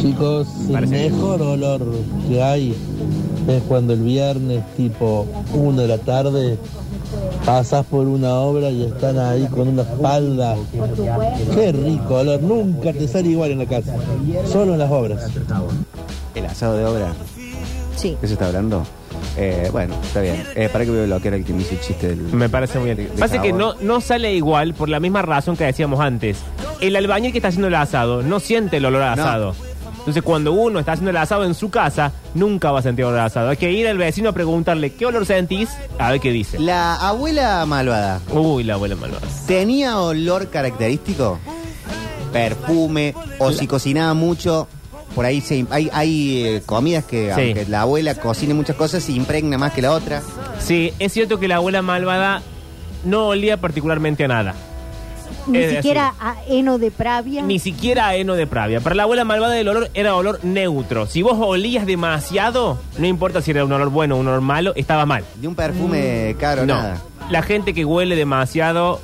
Chicos, el mejor olor que hay es cuando el viernes tipo 1 de la tarde pasas por una obra y están ahí con una espalda. Qué rico olor, nunca te sale igual en la casa, solo en las obras. El asado de obra. Sí. ¿Qué se está hablando? Eh, bueno, está bien. Eh, para que a bloquear el que me hizo el chiste del. Me parece muy bien. Pasa que no, no sale igual por la misma razón que decíamos antes. El albañil que está haciendo el asado no siente el olor a No. asado. Entonces, cuando uno está haciendo el asado en su casa, nunca va a sentir olor a asado. Hay que ir al vecino a preguntarle qué olor sentís, a ver qué dice. La abuela malvada Uy, la abuela malvada. tenía olor característico, perfume, o si cocinaba mucho. Por ahí se, hay, hay eh, comidas que, Sí. aunque la abuela cocine muchas cosas, se impregna más que la otra. Sí, es cierto que la abuela malvada no olía particularmente a nada. Ni Es siquiera a heno de pravia. Ni siquiera a heno de pravia. Para la abuela malvada el olor era olor neutro. Si vos olías demasiado, no importa si era un olor bueno o un olor malo, estaba mal. De un perfume caro, no. nada. La gente que huele demasiado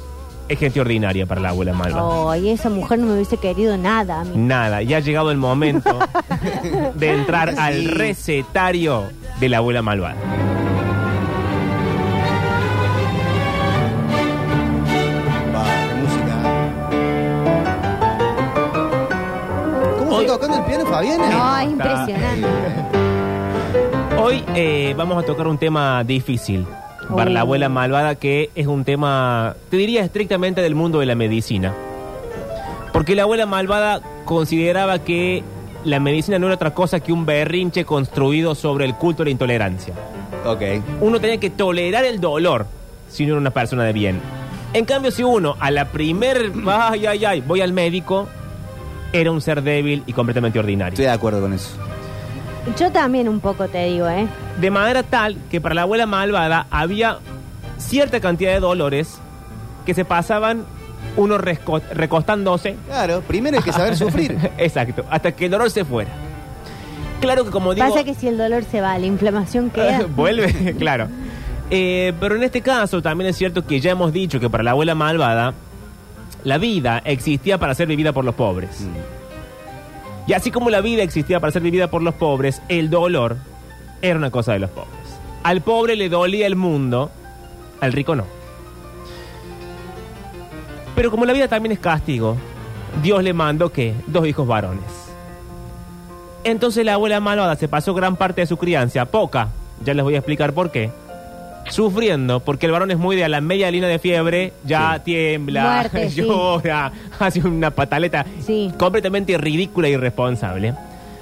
es gente ordinaria para la abuela malvada. Ay, esa mujer no me hubiese querido nada a mí. Nada, ya ha llegado el momento de entrar al recetario de la abuela malvada. No, es impresionante. Hoy eh, vamos a tocar un tema difícil para Oh. la abuela malvada, que es un tema, te diría, estrictamente del mundo de la medicina. Porque la abuela malvada consideraba que la medicina no era otra cosa que un berrinche construido sobre el culto de la intolerancia. Ok. Uno tenía que tolerar el dolor si uno era una persona de bien. En cambio, si uno a la primer, ay, ay, ay, voy al médico, era un ser débil y completamente ordinario. Estoy de acuerdo con eso. Yo también un poco te digo, ¿eh? De manera tal que para la abuela malvada había cierta cantidad de dolores que se pasaban uno recostándose. Claro, primero hay que saber sufrir. Exacto, hasta que el dolor se fuera. Claro que como digo... Pasa que si el dolor se va, la inflamación queda. Vuelve, claro. Eh, pero en este caso también es cierto que ya hemos dicho que para la abuela malvada la vida existía para ser vivida por los pobres. Y así como la vida existía para ser vivida por los pobres, el dolor era una cosa de los pobres. Al pobre le dolía el mundo, al rico no. Pero como la vida también es castigo, Dios le mandó que dos hijos varones. Entonces la abuela malvada se pasó gran parte de su crianza, poca, ya les voy a explicar por qué, sufriendo, porque el varón es muy de a la media línea de fiebre, ya tiembla, Muerte, sí. llora, hace una pataleta Sí. completamente ridícula e irresponsable.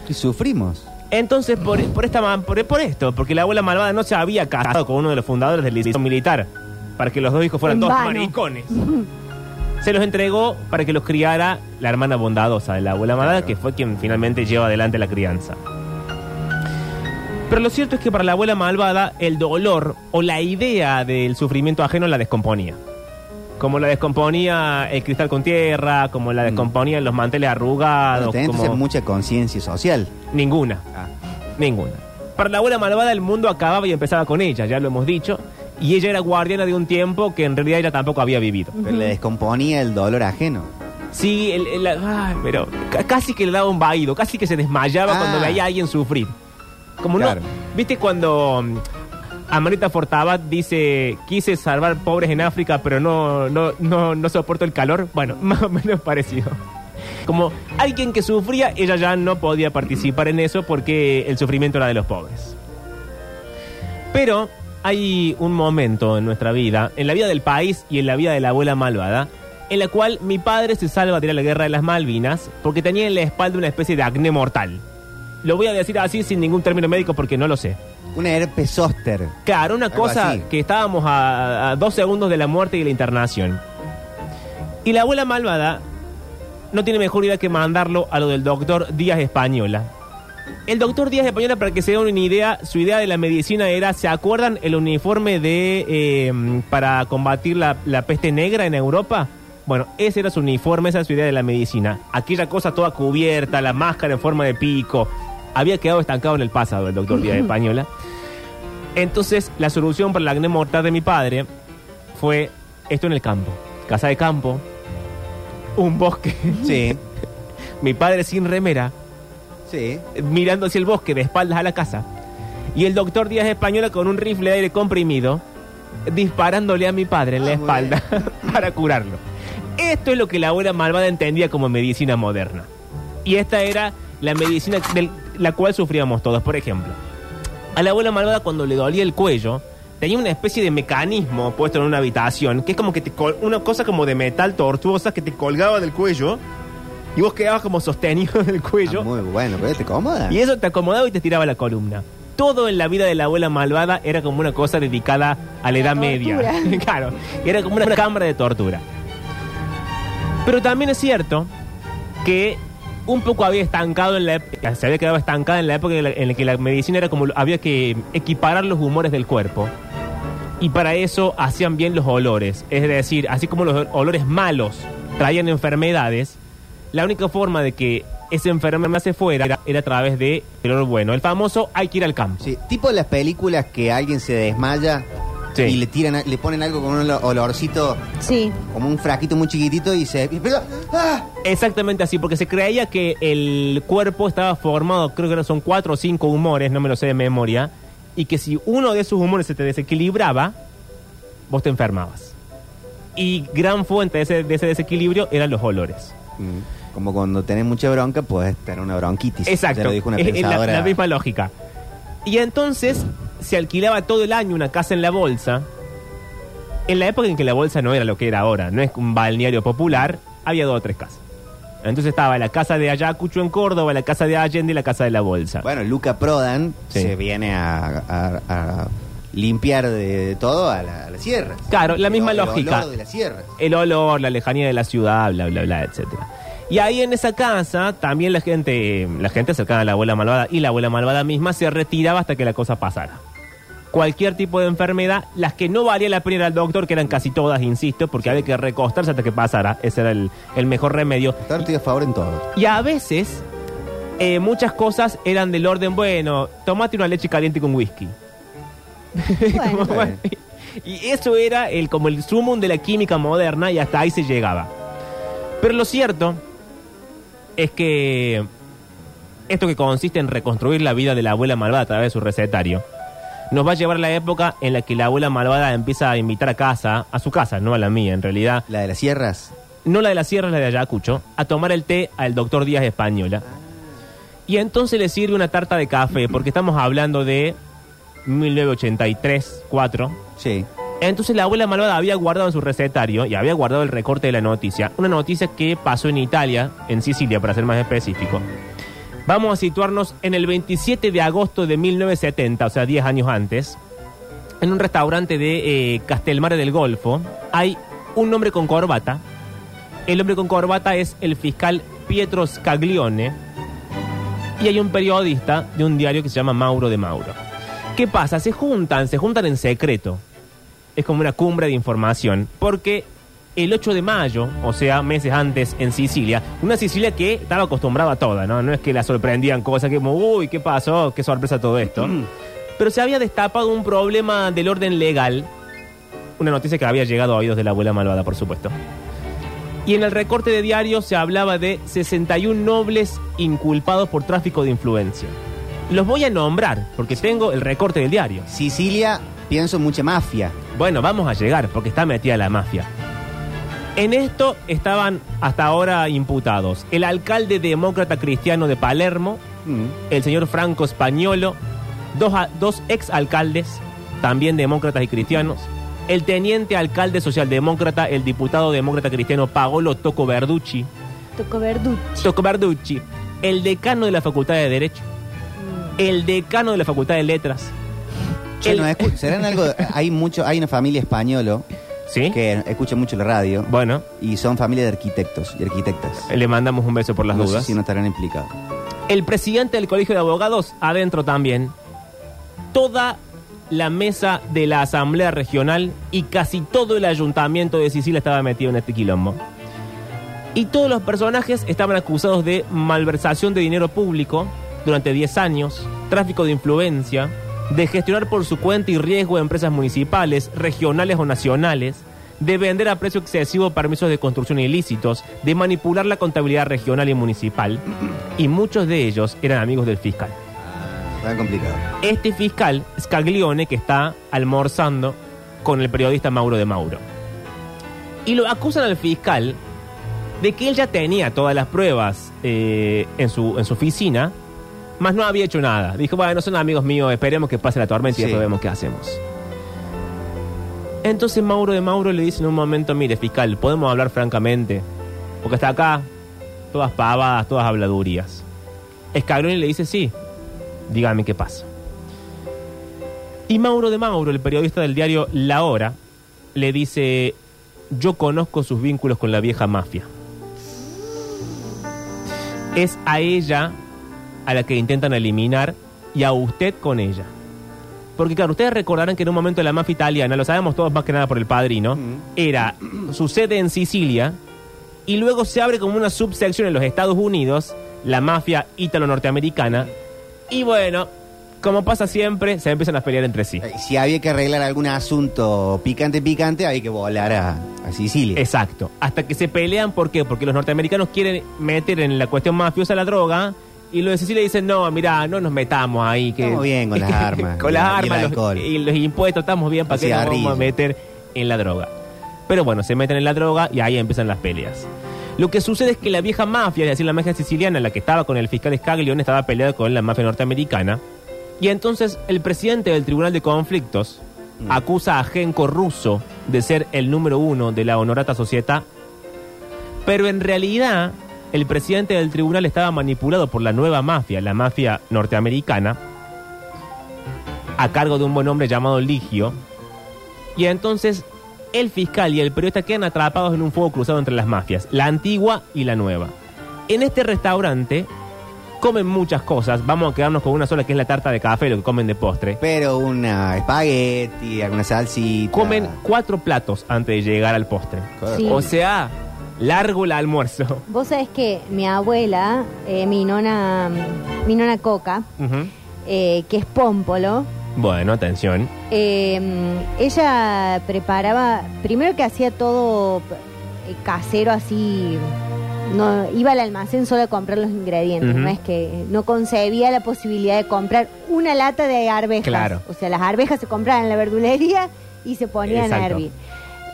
Y sufrimos. Entonces, por, por, esta, ma- por, por esto, porque la abuela malvada no se había casado con uno de los fundadores del liceo militar, para que los dos hijos fueran En dos vano. maricones. Se los entregó para que los criara la hermana bondadosa de la abuela malvada, que fue quien finalmente lleva adelante la crianza. Pero lo cierto es que para la abuela malvada el dolor o la idea del sufrimiento ajeno la descomponía. Como la descomponía el cristal con tierra, como la descomponían los manteles arrugados, Bueno, como... mucha conciencia social. Ninguna. Ah. Ninguna. Para la abuela malvada el mundo acababa y empezaba con ella, ya lo hemos dicho. Y ella era guardiana de un tiempo que en realidad ella tampoco había vivido. Pero le descomponía el dolor ajeno. Sí, el- el- ay, pero ca- casi que le daba un vaído, casi que se desmayaba Ah. cuando veía a alguien sufrir. Como Claro. no, ¿viste cuando mm, Amarita Fortabat dice, quise salvar pobres en África, pero no, no, no, no soporto el calor? Bueno, más o menos parecido. Como alguien que sufría, ella ya no podía participar en eso porque el sufrimiento era de los pobres. Pero hay un momento en nuestra vida, en la vida del país y en la vida de la abuela malvada, en la cual mi padre se salva de la guerra de las Malvinas porque tenía en la espalda una especie de acné mortal. Lo voy a decir así sin ningún término médico porque no lo sé. Una herpes zóster. Claro, una Algo cosa así. que estábamos a, a dos segundos de la muerte y de la internación. Y la abuela malvada no tiene mejor idea que mandarlo a lo del doctor Díaz Española. El doctor Díaz Española, para que se den una idea, su idea de la medicina era, ¿se acuerdan el uniforme de eh, para combatir la, la peste negra en Europa? Bueno, ese era su uniforme, esa es su idea de la medicina. Aquella cosa toda cubierta, la máscara en forma de pico. Había quedado estancado en el pasado el doctor Díaz Española. Entonces, la solución para el acné mortal de mi padre fue esto en el campo. Casa de campo, un bosque. Sí. mi padre sin remera, Sí. mirando hacia el bosque de espaldas a la casa. Y el doctor Díaz Española con un rifle de aire comprimido disparándole a mi padre en la Ah, espalda para curarlo. Esto es lo que la abuela malvada entendía como medicina moderna. Y esta era la medicina de la cual sufríamos todos. Por ejemplo, a la abuela malvada cuando le dolía el cuello, tenía una especie de mecanismo puesto en una habitación, que es como que te col- una cosa como de metal tortuosa que te colgaba del cuello y vos quedabas como sostenido del cuello. Ah, muy bueno, pero te cómoda. Y eso te acomodaba y te tiraba la columna. Todo en la vida de la abuela malvada era como una cosa dedicada a la edad media. claro, era como una cámara de tortura. Pero también es cierto que un poco había estancado en la época, se había quedado estancada en la época en la, que la medicina era como había que equiparar los humores del cuerpo. Y para eso hacían bien los olores. Es decir, así como los olores malos traían enfermedades, la única forma de que esa enfermedad se fuera era, era a través de el olor bueno. El famoso hay que ir al campo. Sí, tipo las películas que alguien se desmaya Sí. y le tiran, le ponen algo con un olo- olorcito, Sí. como un fraquito muy chiquitito y se. pero- ¡ah! Exactamente así, porque se creía que el cuerpo estaba formado, creo que son cuatro o cinco humores, no me lo sé de memoria, y que si uno de esos humores se te desequilibraba, vos te enfermabas. Y gran fuente de ese, de ese desequilibrio eran los olores. Mm, Como cuando tenés mucha bronca, puedes tener una bronquitis. Exacto, Ya lo dijo una es- es la, pensadora. la misma lógica. Y entonces se alquilaba todo el año una casa en la bolsa. En la época en que la bolsa no era lo que era ahora, no es un balneario popular, había dos o tres casas. Entonces estaba la casa de Ayacucho en Córdoba, la casa de Allende y la casa de la bolsa. Bueno, Luca Prodan Sí. se viene a, a- a limpiar de todo a la, a la sierra. Claro, la El misma el lógica. olor de la sierra. el olor, la lejanía de la ciudad, bla, bla, bla, etcétera. Y ahí en esa casa también la gente, la gente cercana a la abuela malvada y la abuela malvada misma se retiraba hasta que la cosa pasara. Cualquier tipo de enfermedad, las que no valía la pena ir al doctor, que eran casi todas, insisto, porque había que recostarse hasta que pasara. Ese era el, el mejor remedio. Estoy a favor en todo. Y a veces, eh, muchas cosas eran del orden, bueno, tomate una leche caliente con whisky. Bueno. Como, bueno, y eso era el, como el sumum de la química moderna y hasta ahí se llegaba. Pero lo cierto es que esto que consiste en reconstruir la vida de la abuela malvada a través de su recetario, nos va a llevar a la época en la que la abuela malvada empieza a invitar a casa, a su casa, no a la mía en realidad, La de las sierras. no la de la sierra, la de Ayacucho, a tomar el té al doctor Díaz Española. Y entonces le sirve una tarta de café, porque estamos hablando de 1983, 4. Sí. Entonces la abuela malvada había guardado en su recetario y había guardado el recorte de la noticia. Una noticia que pasó en Italia, en Sicilia para ser más específico. Vamos a situarnos en el 27 de agosto de 1970, o sea, 10 años antes. En un restaurante de eh, Castelmare del Golfo hay un hombre con corbata. El hombre con corbata es el fiscal Pietro Scaglione. Y hay un periodista de un diario que se llama Mauro de Mauro. ¿Qué pasa? Se juntan, se juntan en secreto es como una cumbre de información, porque el 8 de mayo, o sea, meses antes en Sicilia, una Sicilia que estaba acostumbrada a toda, ¿no? No es que la sorprendían cosas que como, uy, ¿qué pasó? ¿Qué sorpresa todo esto? Pero se había destapado un problema del orden legal, una noticia que había llegado a oídos de la abuela malvada, por supuesto. Y en el recorte de diario se hablaba de 61 nobles inculpados por tráfico de influencia. Los voy a nombrar, porque tengo el recorte del diario. Sicilia, pienso mucha mafia. Bueno, vamos a llegar porque está metida la mafia. En esto estaban hasta ahora imputados el alcalde demócrata cristiano de Palermo, Mm. el señor Franco Españolo, dos, a- dos ex alcaldes, también demócratas y cristianos, el teniente alcalde socialdemócrata, el diputado demócrata cristiano Paolo Toco Verducci, Tocó Verducci. Toco Verducci, el decano de la Facultad de Derecho, el decano de la Facultad de Letras. Che, el- no, escu- ¿serán algo? Hay mucho, hay una familia española ¿Sí? que escucha mucho la radio Bueno, y son familia de arquitectos y arquitectas. le mandamos un beso por las no sé dudas. si no estarán implicados. El presidente del Colegio de Abogados, adentro también. Toda la mesa de la Asamblea Regional y casi todo el ayuntamiento de Sicilia estaba metido en este quilombo. Y todos los personajes estaban acusados de malversación de dinero público durante 10 años, tráfico de influencia, de gestionar por su cuenta y riesgo empresas municipales, regionales o nacionales, de vender a precio excesivo permisos de construcción ilícitos, de manipular la contabilidad regional y municipal, y muchos de ellos eran amigos del fiscal. Tan complicado. Este fiscal, Scaglione, que está almorzando con el periodista Mauro de Mauro. Y lo acusan al fiscal de que él ya tenía todas las pruebas eh, en, su, en su oficina, más no había hecho nada. Dijo, bueno, son amigos míos, esperemos que pase la tormenta y Sí. después vemos qué hacemos. Entonces Mauro de Mauro le dice en un momento, mire, fiscal, podemos hablar francamente, porque hasta acá, todas pavadas, todas habladurías. Scaglione le dice, sí, dígame qué pasa. Y Mauro de Mauro, el periodista del diario La Hora, le dice, yo conozco sus vínculos con la vieja mafia. Es a ella a la que intentan eliminar y a usted con ella. Porque claro, ustedes recordarán que en un momento la mafia italiana, lo sabemos todos más que nada por el padrino, Mm. era su sede en Sicilia y luego se abre como una subsección en los Estados Unidos, la mafia ítalo-norteamericana, y bueno, como pasa siempre, se empiezan a pelear entre sí. Eh, Si había que arreglar algún asunto picante, picante, había que volar a, a Sicilia. Exacto. Hasta que se pelean, ¿por qué? Porque los norteamericanos quieren meter en la cuestión mafiosa la droga y los de Sicilia dicen, no, mira, no nos metamos ahí. Que, Estamos bien con las armas con las el- y el armas los- y los impuestos, estamos bien, ¿para qué nos vamos a meter en la droga? Pero bueno, se meten en la droga y ahí empiezan las peleas. Lo que sucede es que la vieja mafia, es decir, la mafia siciliana, la que estaba con el fiscal Scaglione, estaba peleada con la mafia norteamericana. Y entonces el presidente del Tribunal de Conflictos Mm. acusa a Genco Russo de ser el número uno de la Honorata Società, pero en realidad el presidente del tribunal estaba manipulado por la nueva mafia, la mafia norteamericana, a cargo de un buen hombre llamado Ligio. Y entonces el fiscal y el periodista quedan atrapados en un fuego cruzado entre las mafias, la antigua y la nueva. En este restaurante comen muchas cosas, vamos a quedarnos con una sola que es la tarta de café, lo que comen de postre. Pero una espagueti, alguna salsita. Comen cuatro platos antes de llegar al postre. Sí. O sea, largo el almuerzo. Vos sabés que mi abuela, eh, mi nona, mi nona Coca, Ujú. eh, que es pómpolo, Bueno, atención. eh, ella preparaba, primero que hacía todo eh, casero así, no iba al almacén solo a comprar los ingredientes, Ujú. no es que no concebía la posibilidad de comprar una lata de arvejas. Claro. O sea, las arvejas se compraban en la verdulería y se ponían a Exacto. hervir.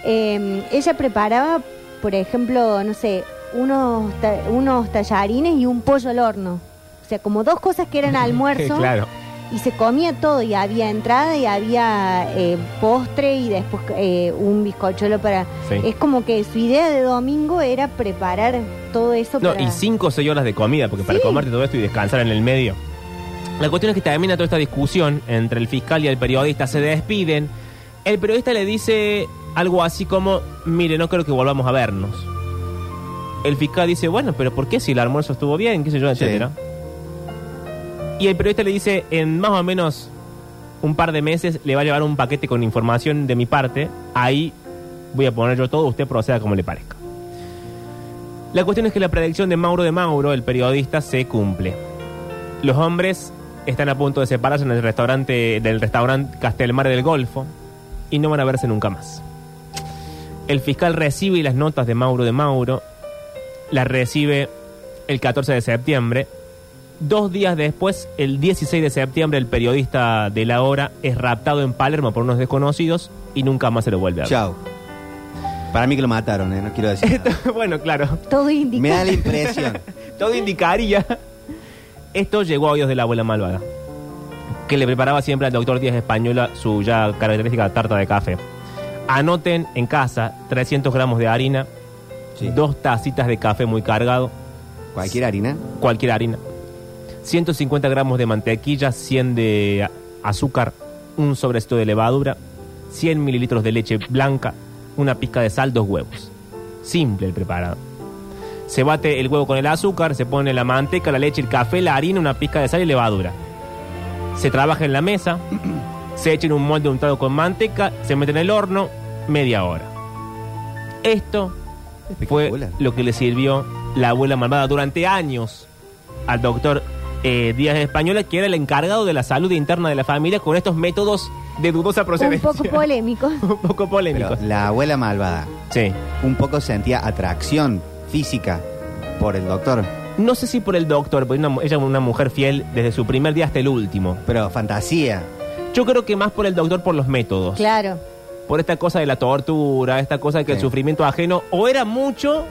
Eh, ella preparaba, por ejemplo, no sé, unos, ta- unos tallarines y un pollo al horno. O sea, como dos cosas que eran almuerzo claro. y se comía todo y había entrada y había eh, postre y después eh, un bizcochuelo para... Sí. Es como que su idea de domingo era preparar todo eso No, para... y cinco o seis horas de comida, porque para Sí. comerte todo esto y descansar en el medio. La cuestión es que termina toda esta discusión entre el fiscal y el periodista, se despiden. El periodista le dice algo así como, mire, no creo que volvamos a vernos. El fiscal dice, bueno, pero ¿por qué si el almuerzo estuvo bien? ¿Qué sé yo? Etcétera. Y el periodista le dice, en más o menos un par de meses le va a llevar un paquete con información de mi parte. Ahí voy a poner yo todo, usted proceda como le parezca. La cuestión es que la predicción de Mauro de Mauro, el periodista, se cumple. Los hombres están a punto de separarse en el restaurante del restaurante Castelmar del Golfo y no van a verse nunca más. El fiscal recibe las notas de Mauro de Mauro, las recibe el 14 de septiembre. Dos días después, el 16 de septiembre, el periodista de la hora es raptado en Palermo por unos desconocidos y nunca más se lo vuelve a ver. Chao. Para mí que lo mataron, ¿eh? no quiero decir. nada. bueno, claro. Todo indica... Me da la impresión. Todo indicaría. Esto llegó a oídos de la abuela malvada, que le preparaba siempre al doctor Díaz Española su ya característica tarta de café. Anoten en casa 300 gramos de harina, Sí. dos tacitas de café muy cargado, Cualquier harina. cualquier harina, 150 gramos de mantequilla, 100 de azúcar, un sobrecito de levadura, 100 mililitros de leche blanca, una pizca de sal, dos huevos. Simple el preparado. Se bate el huevo con el azúcar, se pone la manteca, la leche, el café, la harina, una pizca de sal y levadura. Se trabaja en la mesa, se echa en un molde untado con manteca, se mete en el horno, media hora. Esto fue lo que le sirvió la abuela malvada durante años al doctor eh, Díaz Española, que era el encargado de la salud interna de la familia con estos métodos de dudosa Un procedencia. poco polémico. Un poco Pero polémicos. la abuela malvada Sí. un poco sentía atracción física por el doctor. No sé si por el doctor, porque una- ella es una mujer fiel desde su primer día hasta el último. Pero fantasía. Yo creo que más por el doctor por los métodos. Claro. Por esta cosa de la tortura, esta cosa de que el sufrimiento ajeno, o era mucho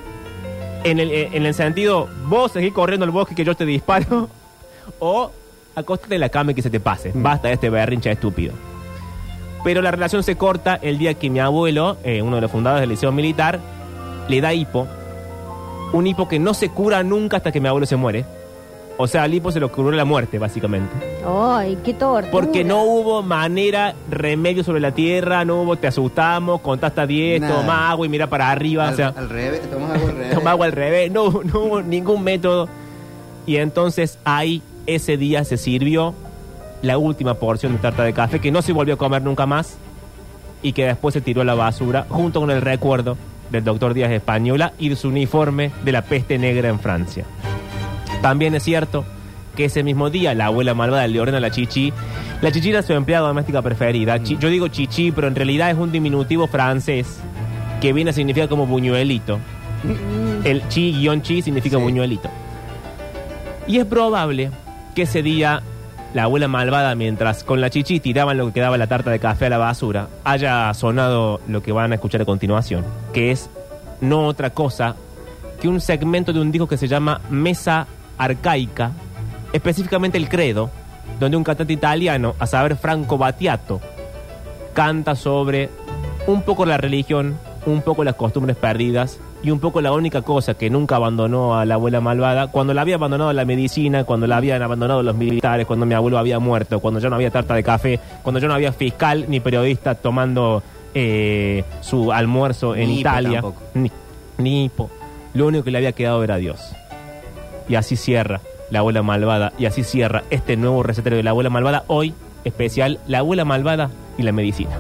en el, en el sentido, vos seguís corriendo al bosque que yo te disparo, o acostate en la cama y que se te pase. Mm. Basta de este berrincha estúpido. Pero la relación se corta el día que mi abuelo, eh, uno de los fundadores del liceo militar, le da hipo. Un hipo que no se cura nunca hasta que mi abuelo se muere. O sea, al hipo se lo curó la muerte, básicamente. Ay, qué tortura. Porque no hubo manera, remedio sobre la tierra, no hubo te asustamos, contá hasta 10, Nada. toma agua y mira para arriba. al, o sea, al revés, tomás algo al revés. toma agua al revés, no, hubo- no hubo ningún método. Y entonces ahí, ese día se sirvió la última porción de tarta de café que no se volvió a comer nunca más y que después se tiró a la basura junto con el recuerdo del doctor Díaz Española y de su uniforme de la peste negra en Francia. También es cierto que ese mismo día la abuela malvada le ordena a la chichi. La chichi era su empleada doméstica preferida. Chi- yo digo chichi, pero en realidad es un diminutivo francés que viene a significar como buñuelito. El chi-chi significa Sí. buñuelito. Y es probable que ese día la abuela malvada, mientras con la chichi tiraban lo que quedaba de la tarta de café a la basura, haya sonado lo que van a escuchar a continuación, que es no otra cosa que un segmento de un disco que se llama Mesa Arcaica, específicamente el Credo, donde un cantante italiano, a saber Franco Battiato, canta sobre un poco la religión, un poco las costumbres perdidas y un poco la única cosa que nunca abandonó a la abuela malvada, cuando la había abandonado la medicina, cuando la habían abandonado los militares, cuando mi abuelo había muerto, cuando ya no había tarta de café, cuando ya no había fiscal ni periodista tomando eh, su almuerzo en Italia. tampoco. Ni, ni hipo. Lo único que le había quedado era Dios. Y así cierra la abuela malvada. Y así cierra este nuevo recetario de la abuela malvada. Hoy, especial, la abuela malvada y la medicina.